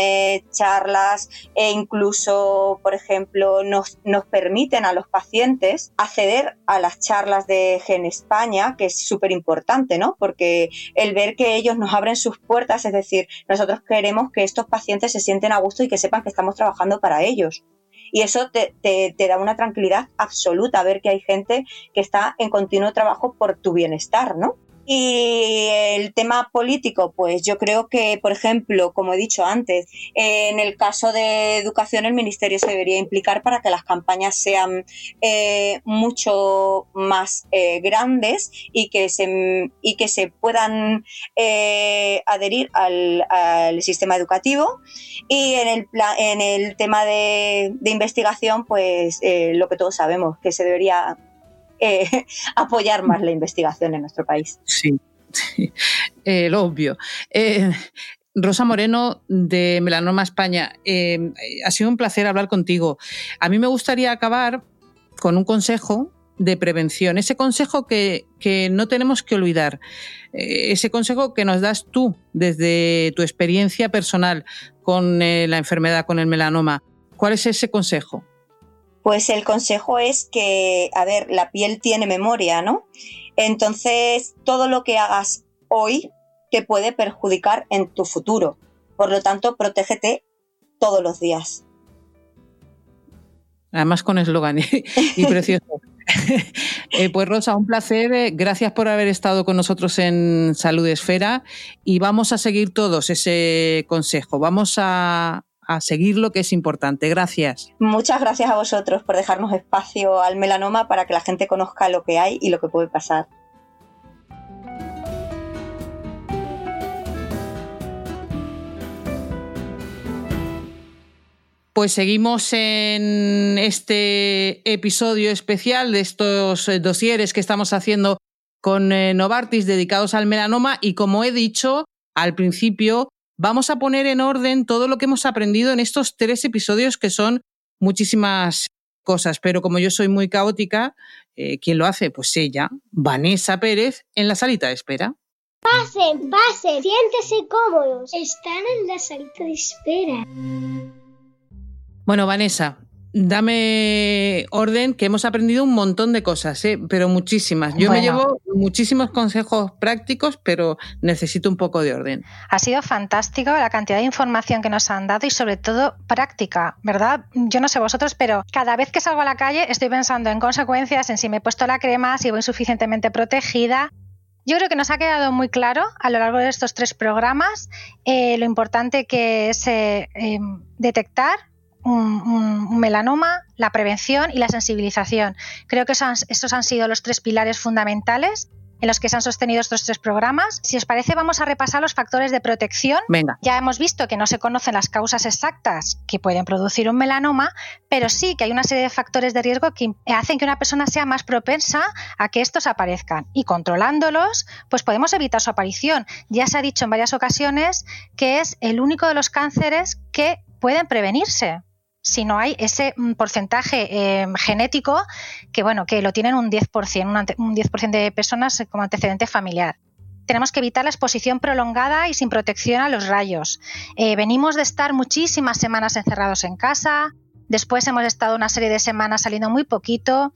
charlas e incluso, por ejemplo, nos, nos permiten a los pacientes acceder a las charlas de Gen España, que es súper importante, ¿no? Porque el ver que ellos nos abren sus puertas, es decir, nosotros queremos que estos pacientes se sienten a gusto y que sepan que estamos trabajando para ellos. Y eso te, te da una tranquilidad absoluta, ver que hay gente que está en continuo trabajo por tu bienestar, ¿no? Y el tema político, pues yo creo que, por ejemplo, como he dicho antes, en el caso de educación el Ministerio se debería implicar para que las campañas sean eh, mucho más eh, grandes y que se, y que se puedan eh, adherir al, sistema educativo. Y en el, en el tema de, de investigación, pues lo que todos sabemos, que se debería eh, apoyar más la investigación en nuestro país. Sí, eh, lo obvio. Eh, Rosa Moreno de Melanoma España, ha sido un placer hablar contigo. A mí me gustaría acabar con un consejo de prevención, ese consejo que, que no tenemos que olvidar, ese consejo que nos das tú desde tu experiencia personal con la enfermedad, con el melanoma. ¿Cuál es ese consejo? Pues el consejo es que, a ver, la piel tiene memoria, ¿no? Entonces, todo lo que hagas hoy te puede perjudicar en tu futuro. Por lo tanto, protégete todos los días. Además con eslogan y precioso. Eh, pues Rosa, un placer. Gracias por haber estado con nosotros en Salud Esfera y vamos a seguir todos ese consejo. Vamos a, a seguir lo que es importante. Gracias. Muchas gracias a vosotros por dejarnos espacio al melanoma para que la gente conozca lo que hay y lo que puede pasar. Pues seguimos en este episodio especial de estos eh, dosieres que estamos haciendo con eh, Novartis dedicados al melanoma y como he dicho al principio, vamos a poner en orden todo lo que hemos aprendido en estos tres episodios que son muchísimas cosas, pero como yo soy muy caótica, eh, ¿quién lo hace? Pues ella, Vanessa Pérez, en la salita de espera. Pasen, pasen, siéntese cómodos. Están en la salita de espera. Bueno, Vanessa, dame orden, que hemos aprendido un montón de cosas, ¿eh? pero muchísimas. Yo me llevo muchísimos consejos prácticos, pero necesito un poco de orden. Ha sido fantástico la cantidad de información que nos han dado y sobre todo práctica, ¿verdad? Yo no sé vosotros, pero cada vez que salgo a la calle estoy pensando en consecuencias, en si me he puesto la crema, si voy suficientemente protegida. Yo creo que nos ha quedado muy claro a lo largo de estos tres programas eh, lo importante que es eh, em, detectar un, melanoma, la prevención y la sensibilización. Creo que esos han, sido los tres pilares fundamentales en los que se han sostenido estos tres programas. Si os parece, vamos a repasar los factores de protección. Venga. Ya hemos visto que no se conocen las causas exactas que pueden producir un melanoma, pero sí que hay una serie de factores de riesgo que hacen que una persona sea más propensa a que estos aparezcan. Y controlándolos, pues podemos evitar su aparición. Ya se ha dicho en varias ocasiones que es el único de los cánceres que pueden prevenirse si no hay ese mm, porcentaje em, genético que, bueno, que lo tienen un 10%, un 10% de personas como antecedente familiar tenemos que evitar la exposición prolongada y sin protección a los rayos. Eh, venimos de estar muchísimas semanas encerrados en casa, Después hemos estado una serie de semanas saliendo muy poquito.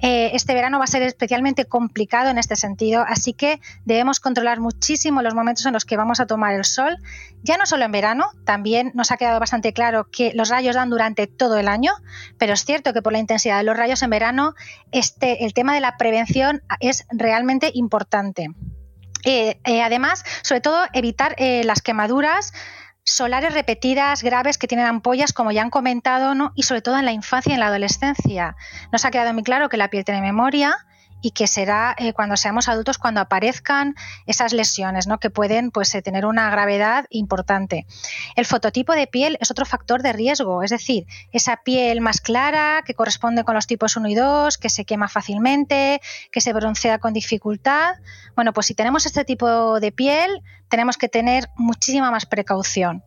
Eh, este verano va a ser especialmente complicado en este sentido, así que debemos controlar muchísimo los momentos en los que vamos a tomar el sol. Ya no solo en verano, también nos ha quedado bastante claro que los rayos dan durante todo el año, pero es cierto que por la intensidad de los rayos en verano, este, el tema de la prevención es realmente importante. Eh, eh, además, sobre todo, evitar las quemaduras solares repetidas, graves, que tienen ampollas, como ya han comentado, ¿no? y sobre todo en la infancia y en la adolescencia. Nos ha quedado muy claro que la piel tiene memoria y que será eh, cuando seamos adultos cuando aparezcan esas lesiones, ¿no? que pueden pues, eh, tener una gravedad importante. El fototipo de piel es otro factor de riesgo, es decir, esa piel más clara que corresponde con los tipos 1 y 2, que se quema fácilmente, que se broncea con dificultad. Bueno, pues si tenemos este tipo de piel, tenemos que tener muchísima más precaución.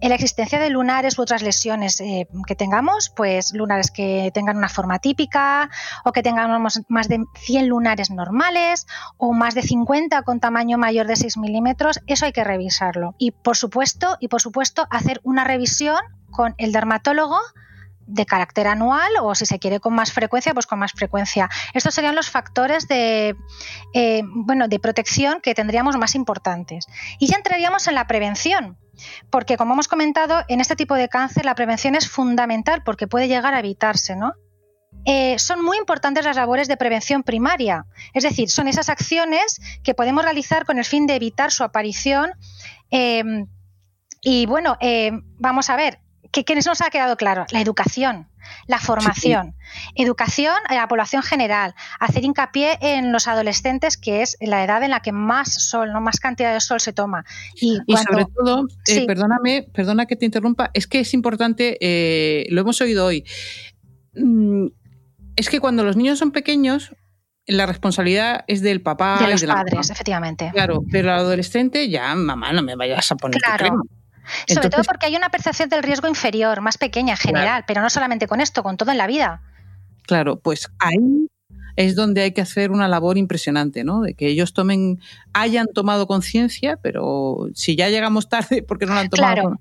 En la existencia de lunares u otras lesiones eh, que tengamos, pues lunares que tengan una forma típica o que tengamos más de 100 lunares normales o más de 50 con tamaño mayor de 6 milímetros, eso hay que revisarlo. Y por supuesto, y por supuesto, hacer una revisión con el dermatólogo de carácter anual o si se quiere con más frecuencia, pues con más frecuencia. Estos serían los factores de, eh, bueno, de protección que tendríamos más importantes. Y ya entraríamos en la prevención. Porque, como hemos comentado, en este tipo de cáncer la prevención es fundamental porque puede llegar a evitarse, ¿no? Eh, son muy importantes las labores de prevención primaria, es decir, son esas acciones que podemos realizar con el fin de evitar su aparición. Eh, y bueno, vamos a ver, ¿Qué, nos ha quedado claro? La educación, la formación. Educación a la población general, hacer hincapié en los adolescentes, que es la edad en la que más sol, no más cantidad de sol se toma. Y, sobre todo, eh, perdóname, perdona que te interrumpa, es que es importante, eh, lo hemos oído hoy, mm, es que cuando los niños son pequeños, la responsabilidad es del papá. De los de padres, efectivamente. Claro, pero el adolescente ya, mamá, no me vayas a poner claro. Sobre todo porque hay una percepción del riesgo inferior, más pequeña en general, pero no solamente con esto, con todo en la vida. Claro, pues ahí es donde hay que hacer una labor impresionante, ¿no? De que ellos tomen, hayan tomado conciencia, pero si ya llegamos tarde porque no la han tomado,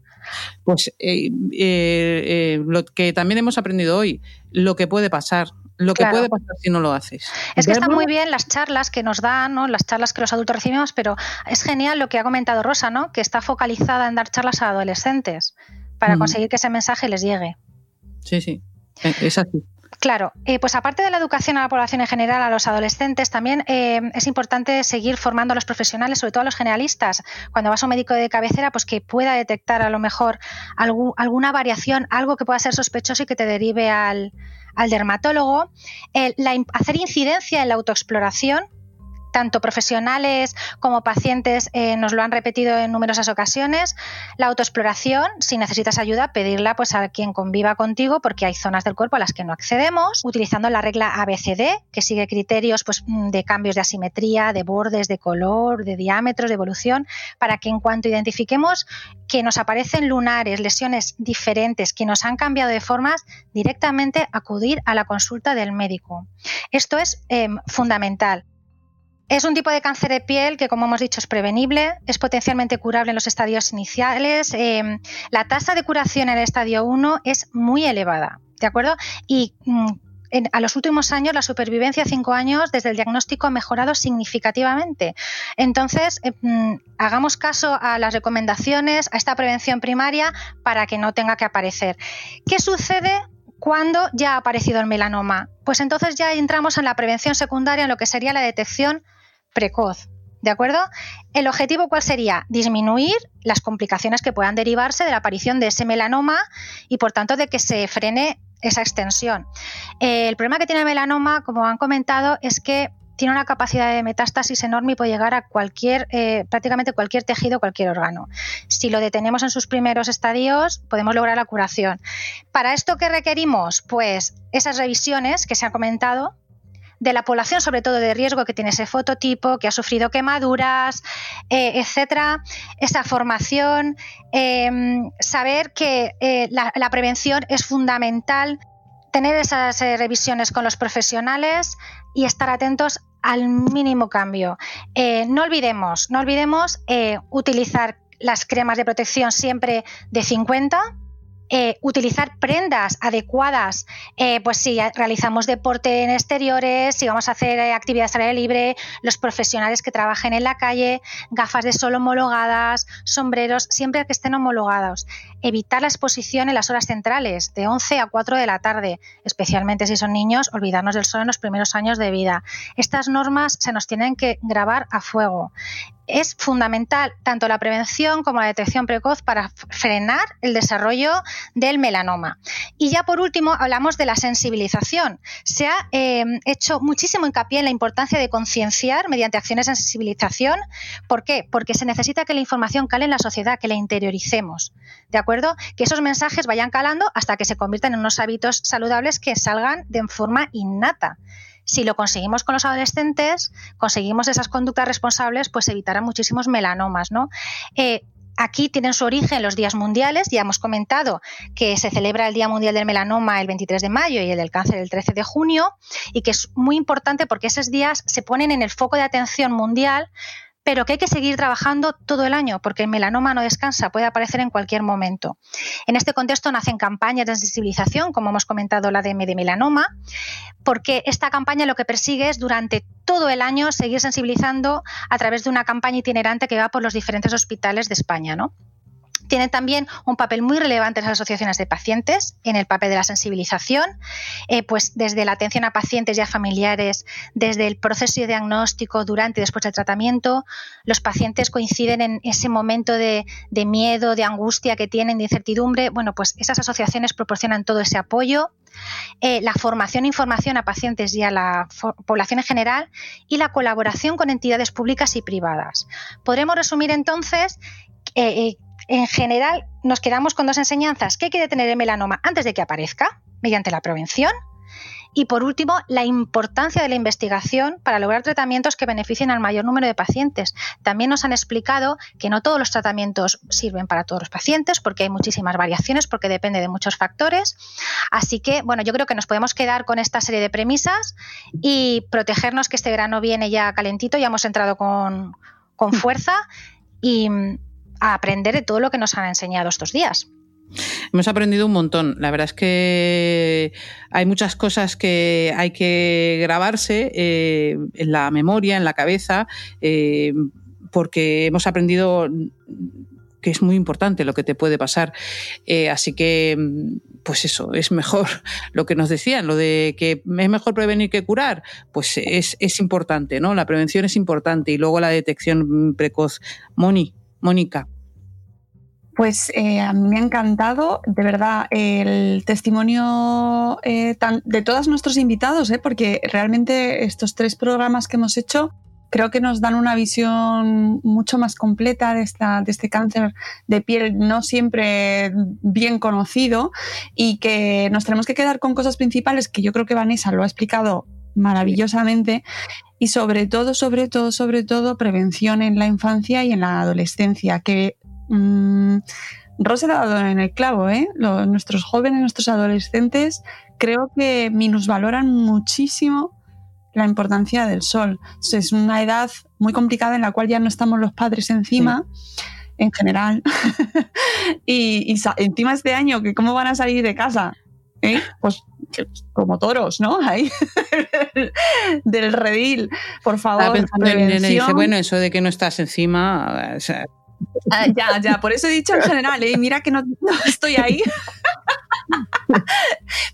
pues eh, eh, eh, lo que también hemos aprendido hoy, lo que puede pasar, lo que puede pasar si no lo haces. Es que están muy bien las charlas que nos dan, ¿no? las charlas que los adultos recibimos, pero es genial lo que ha comentado Rosa, ¿no? que está focalizada en dar charlas a adolescentes para mm. conseguir que ese mensaje les llegue. Sí, sí, e, es así. Claro, eh, pues aparte de la educación a la población en general, a los adolescentes, también eh, es importante seguir formando a los profesionales, sobre todo a los generalistas. Cuando vas a un médico de cabecera, pues que pueda detectar a lo mejor alguna variación, algo que pueda ser sospechoso y que te derive al, al dermatólogo, hacer incidencia en la autoexploración tanto profesionales como pacientes eh, nos lo han repetido en numerosas ocasiones. La autoexploración, si necesitas ayuda, pedirla pues a quien conviva contigo porque hay zonas del cuerpo a las que no accedemos, utilizando la regla ABCD, que sigue criterios pues, mm, de cambios de asimetría, de bordes, de color, de diámetros, de evolución, para que en cuanto identifiquemos que nos aparecen lunares, lesiones diferentes, que nos han cambiado de formas, directamente acudir a la consulta del médico. Esto es em, fundamental. Es un tipo de cáncer de piel que, como hemos dicho, es prevenible, es potencialmente curable en los estadios iniciales. Em, la tasa de curación en el estadio 1 es muy elevada. ¿de acuerdo? Y mm, a los últimos años la supervivencia cinco años desde el diagnóstico ha mejorado significativamente. Entonces, mm, hagamos caso a las recomendaciones, a esta prevención primaria para que no tenga que aparecer. ¿Qué sucede cuando ya ha aparecido el melanoma? Pues entonces ya entramos en la prevención secundaria, en lo que sería la detección precoz. ¿De acuerdo? ¿El objetivo cuál sería? Disminuir las complicaciones que puedan derivarse de la aparición de ese melanoma y por tanto de que se frene esa extensión. Eh, el problema que tiene el melanoma, como han comentado, es que tiene una capacidad de metástasis enorme y puede llegar a cualquier, eh, prácticamente cualquier tejido, cualquier órgano. Si lo detenemos en sus primeros estadios, podemos lograr la curación. ¿Para esto qué requerimos? Pues esas revisiones que se han comentado, de la población, sobre todo de riesgo, que tiene ese fototipo, que ha sufrido quemaduras, eh, etcétera, esa formación, em, saber que eh, la, prevención es fundamental, tener esas eh, revisiones con los profesionales y estar atentos al mínimo cambio. no olvidemos, no olvidemos utilizar las cremas de protección siempre de 50 eh, utilizar prendas adecuadas, eh, pues si realizamos deporte en exteriores, si vamos a hacer eh, actividades al aire libre, los profesionales que trabajen en la calle, gafas de sol homologadas, sombreros, siempre que estén homologados. Evitar la exposición en las horas centrales, de 11 a 4 de la tarde, especialmente si son niños, olvidarnos del sol en los primeros años de vida. Estas normas se nos tienen que grabar a fuego es fundamental tanto la prevención como la detección precoz para frenar el desarrollo del melanoma. Y ya por último hablamos de la sensibilización. Se ha eh, hecho muchísimo hincapié en la importancia de concienciar mediante acciones de sensibilización. ¿Por qué? Porque se necesita que la información cale en la sociedad, que la interioricemos. ¿De acuerdo? Que esos mensajes vayan calando hasta que se conviertan en unos hábitos saludables que salgan de forma innata si lo conseguimos con los adolescentes, conseguimos esas conductas responsables, pues evitará muchísimos melanomas, ¿no? Eh, aquí tienen su origen los días mundiales. Ya hemos comentado que se celebra el Día Mundial del Melanoma el 23 de mayo y el del cáncer el 13 de junio y que es muy importante porque esos días se ponen en el foco de atención mundial pero que hay que seguir trabajando todo el año porque el melanoma no descansa, puede aparecer en cualquier momento. En este contexto nacen campañas de sensibilización, como hemos comentado la DM de melanoma, porque esta campaña lo que persigue es durante todo el año seguir sensibilizando a través de una campaña itinerante que va por los diferentes hospitales de España, ¿no? Tienen también un papel muy relevante en las asociaciones de pacientes, en el papel de la sensibilización, eh, pues desde la atención a pacientes y a familiares, desde el proceso de diagnóstico, durante y después del tratamiento, los pacientes coinciden en ese momento de, miedo, de angustia que tienen, de incertidumbre. Bueno, pues esas asociaciones proporcionan todo ese apoyo. Eh, la formación e información a pacientes y a la población en general y la colaboración con entidades públicas y privadas. Podremos resumir entonces eh, en general nos quedamos con dos enseñanzas. ¿Qué quiere tener el melanoma antes de que aparezca? Mediante la prevención. Y por último, la importancia de la investigación para lograr tratamientos que beneficien al mayor número de pacientes. También nos han explicado que no todos los tratamientos sirven para todos los pacientes porque hay muchísimas variaciones, porque depende de muchos factores. Así que, bueno, yo creo que nos podemos quedar con esta serie de premisas y protegernos que este verano viene ya calentito, ya hemos entrado con, con fuerza y a aprender de todo lo que nos han enseñado estos días. Hemos aprendido un montón. La verdad es que hay muchas cosas que hay que grabarse eh, en la memoria, en la cabeza, eh, porque hemos aprendido que es muy importante lo que te puede pasar. Eh, así que, pues eso, es mejor lo que nos decían, lo de que es mejor prevenir que curar, pues es, es importante, ¿no? La prevención es importante y luego la detección precoz. Moni, Mónica. Pues eh, a mí me ha encantado, de verdad, el testimonio eh, de todos nuestros invitados, eh, porque realmente estos tres programas que hemos hecho creo que nos dan una visión mucho más completa de, esta, de este cáncer de piel no siempre bien conocido y que nos tenemos que quedar con cosas principales que yo creo que Vanessa lo ha explicado maravillosamente y sobre todo, sobre todo, sobre todo, prevención en la infancia y en la adolescencia, que mmm, Rosa ha dado en el clavo, ¿eh? nuestros jóvenes, nuestros adolescentes, creo que minusvaloran muchísimo la importancia del sol. Es una edad muy complicada en la cual ya no estamos los padres encima. En general. y, y encima este año, que cómo van a salir de casa ¿eh? Pues como toros, ¿no? Ahí del redil, por favor. Estaba pensando en dice, bueno, eso de que no estás encima. o sea, Ah, ya, ya, por eso he dicho en general, ¿eh? mira que no, no estoy ahí.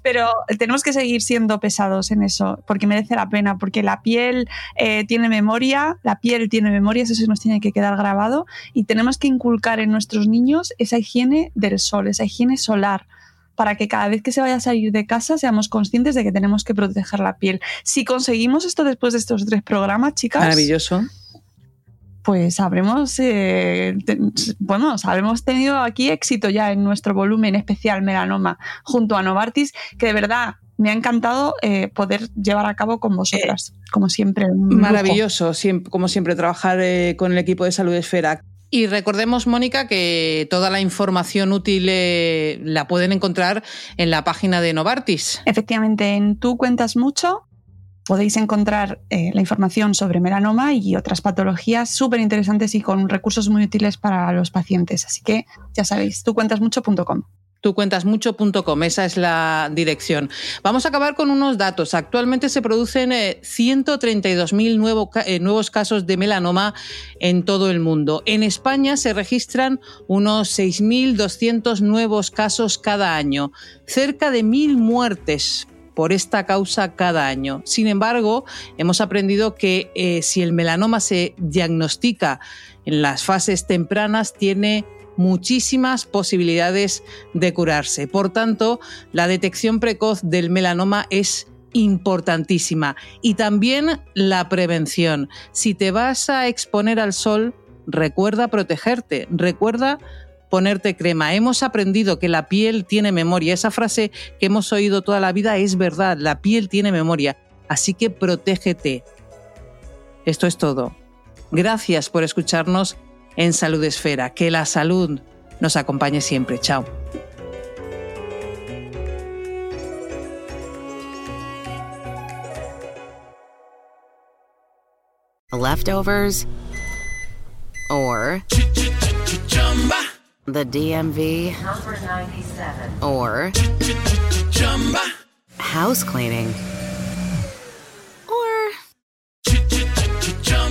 Pero tenemos que seguir siendo pesados en eso, porque merece la pena, porque la piel eh, tiene memoria, la piel tiene memoria, eso se nos tiene que quedar grabado, y tenemos que inculcar en nuestros niños esa higiene del sol, esa higiene solar para que cada vez que se vaya a salir de casa seamos conscientes de que tenemos que proteger la piel. Si conseguimos esto después de estos tres programas, chicas, maravilloso. pues habremos, eh, te- bueno, habremos tenido aquí éxito ya en nuestro volumen especial melanoma junto a Novartis, que de verdad me ha encantado eh, poder llevar a cabo con vosotras, como siempre. un. Maravilloso, siempre, como siempre, trabajar eh, con el equipo de Salud Esfera. Y recordemos, Mónica, que toda la información útil eh, la pueden encontrar en la página de Novartis. Efectivamente, en Tú Cuentas Mucho podéis encontrar eh, la información sobre melanoma y otras patologías súper interesantes y con recursos muy útiles para los pacientes. Así que ya sabéis, tucuentasmucho.com. tucuentasmucho.com, esa es la dirección. Vamos a acabar con unos datos. Actualmente se producen eh, 132.000 nuevo ca- eh, nuevos casos de melanoma en todo el mundo. En España se registran unos 6.200 nuevos casos cada año, cerca de 1.000 muertes por esta causa cada año. Sin embargo, hemos aprendido que eh, si el melanoma se diagnostica en las fases tempranas, tiene muchísimas posibilidades de curarse. Por tanto, la detección precoz del melanoma es importantísima y también la prevención. Si te vas a exponer al sol, recuerda protegerte, recuerda ponerte crema. Hemos aprendido que la piel tiene memoria. Esa frase que hemos oído toda la vida es verdad, la piel tiene memoria. Así que protégete. Esto es todo. Gracias por escucharnos en Salud Esfera. Que la salud nos acompañe siempre. Chao. Leftovers or the DMV or house cleaning